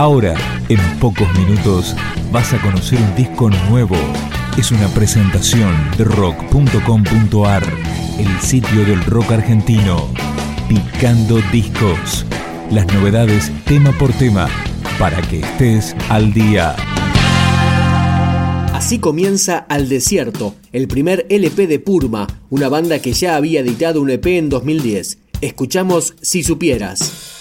Ahora, en pocos minutos, vas a conocer un disco nuevo. Es una presentación de rock.com.ar, el sitio del rock argentino. Picando discos. Las novedades tema por tema, para que estés al día. Así comienza Al Desierto, el primer LP de Purma, una banda que ya había editado un EP en 2010. Escuchamos Si Supieras.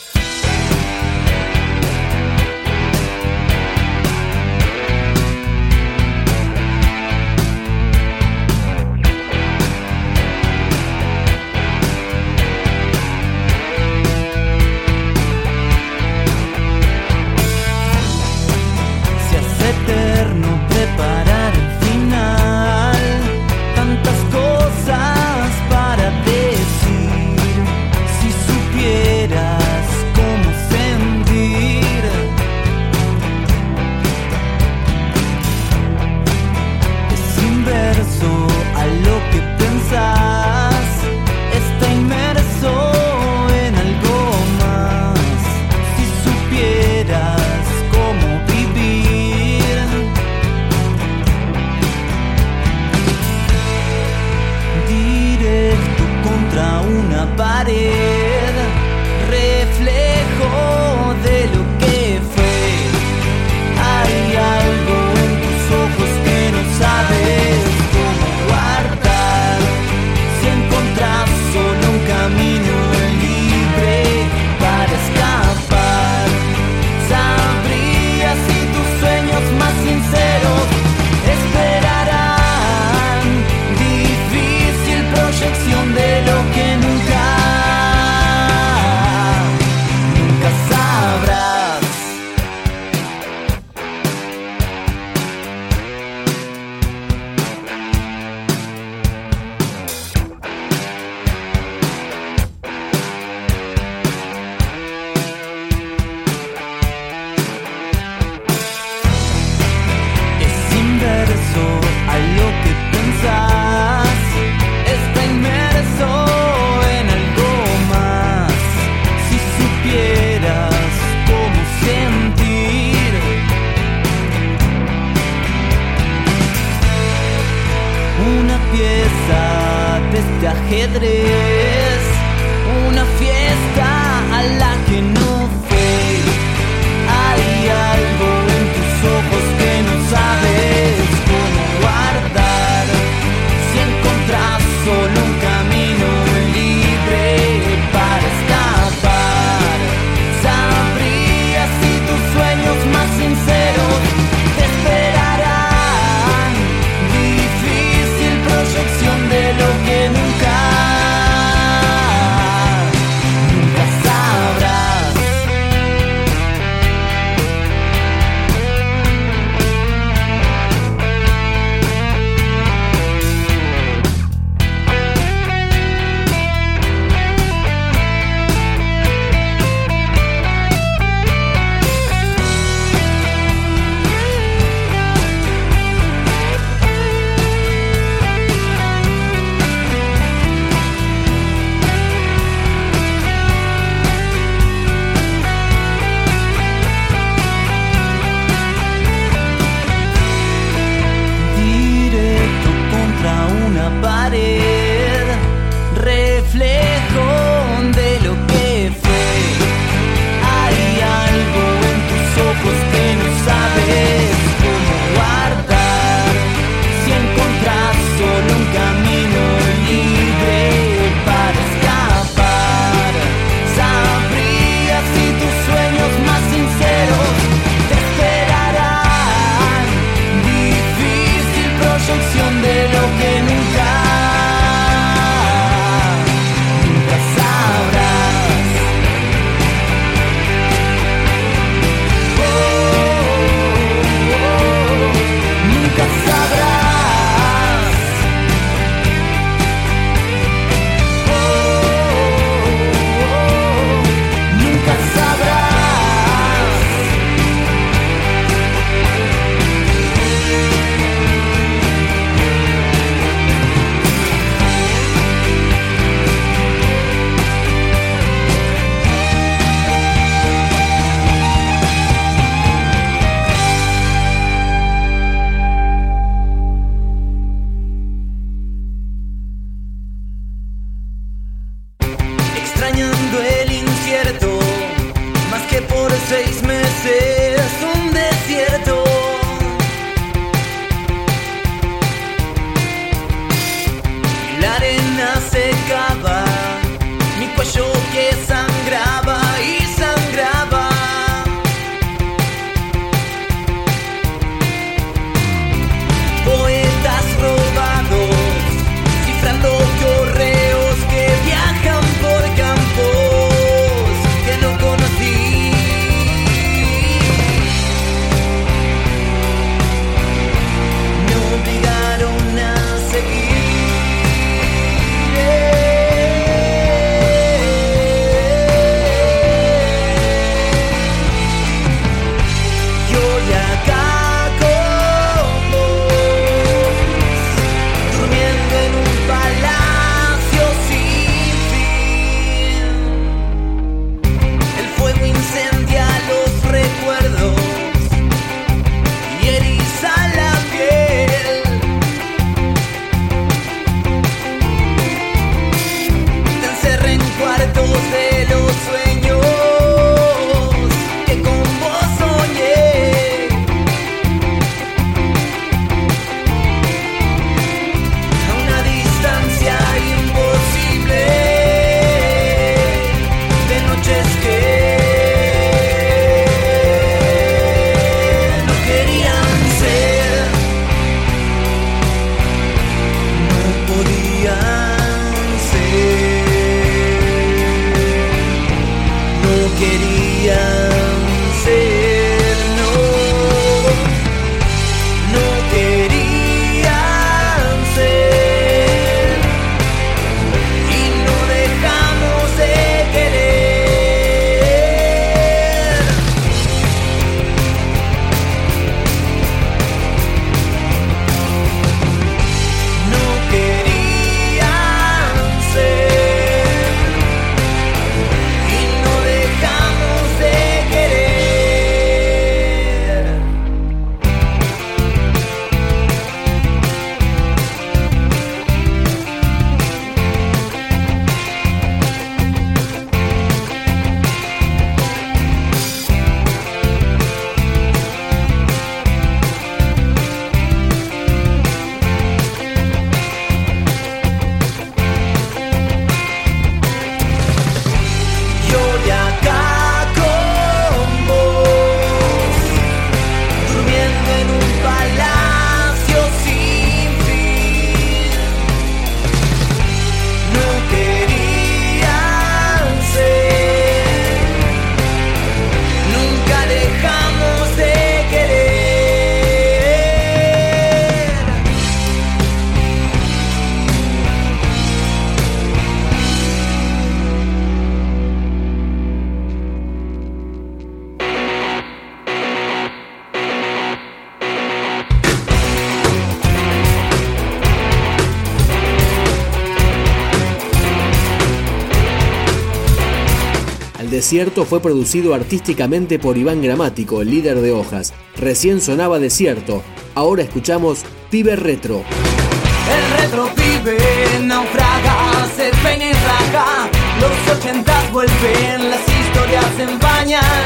Desierto fue producido artísticamente por Iván Gramático, el líder de Hojas. Recién sonaba Desierto. Ahora escuchamos Pibe Retro. El retro pibe naufraga, se peina y raga. Los ochentas vuelven, las historias se empañan.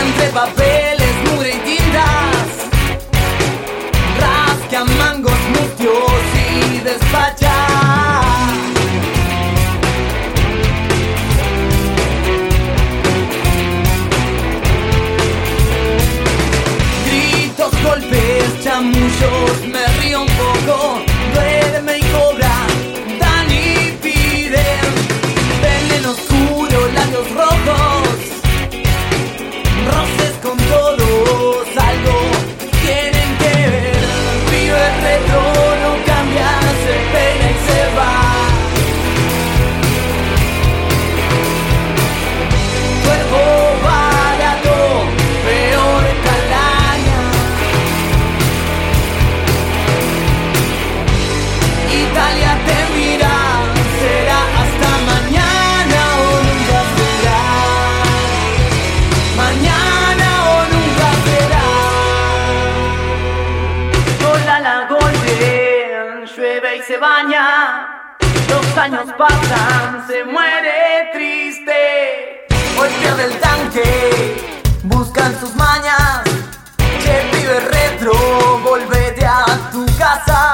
Entre papeles, mugre y tintas. Rasca mangos se baña, los años pasan, se muere triste. Hoy pierde el tanque, buscan sus mañas, che vive retro, volvete a tu casa.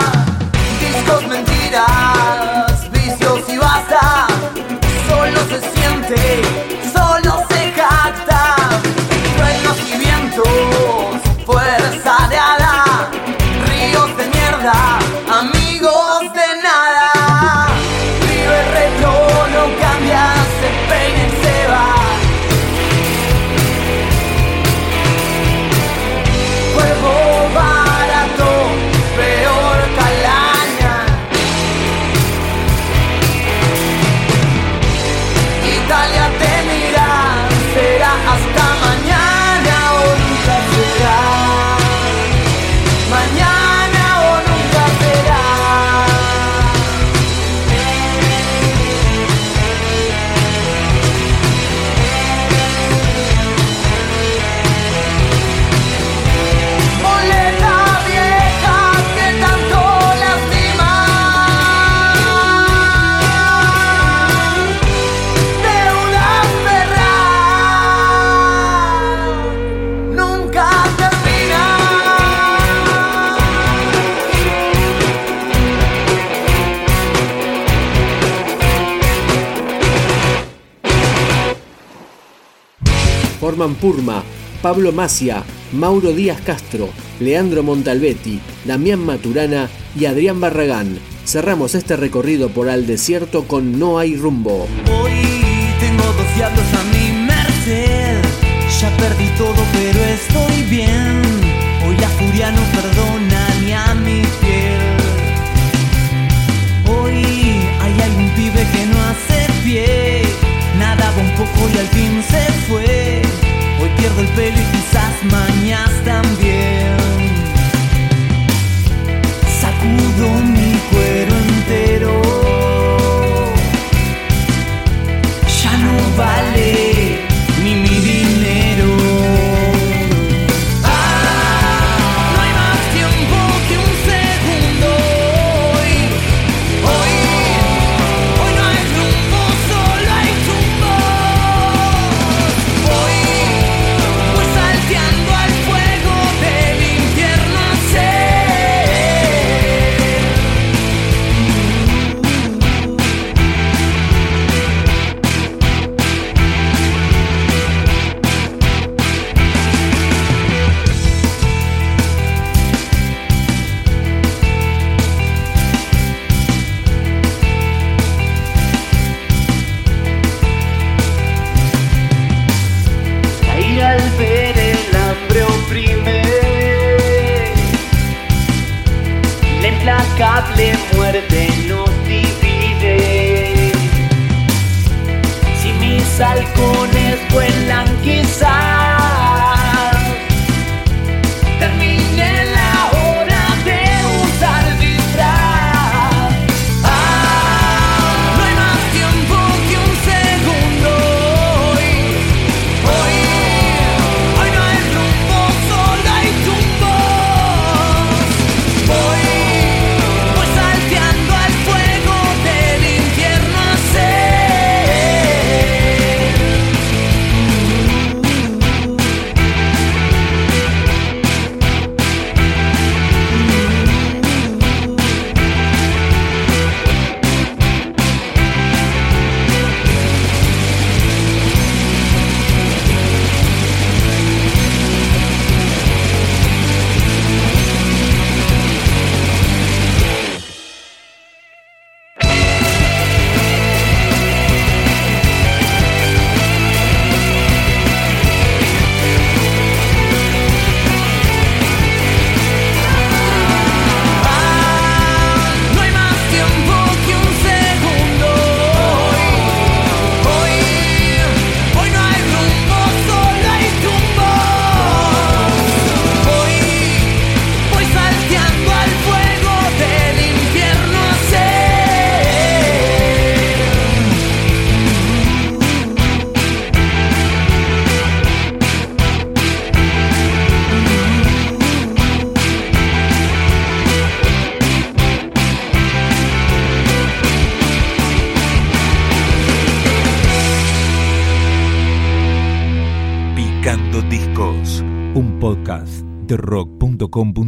Norman Purma, Pablo Macia, Mauro Díaz Castro, Leandro Montalbetti, Damián Maturana y Adrián Barragán. Cerramos este recorrido por al desierto con No hay rumbo. Picando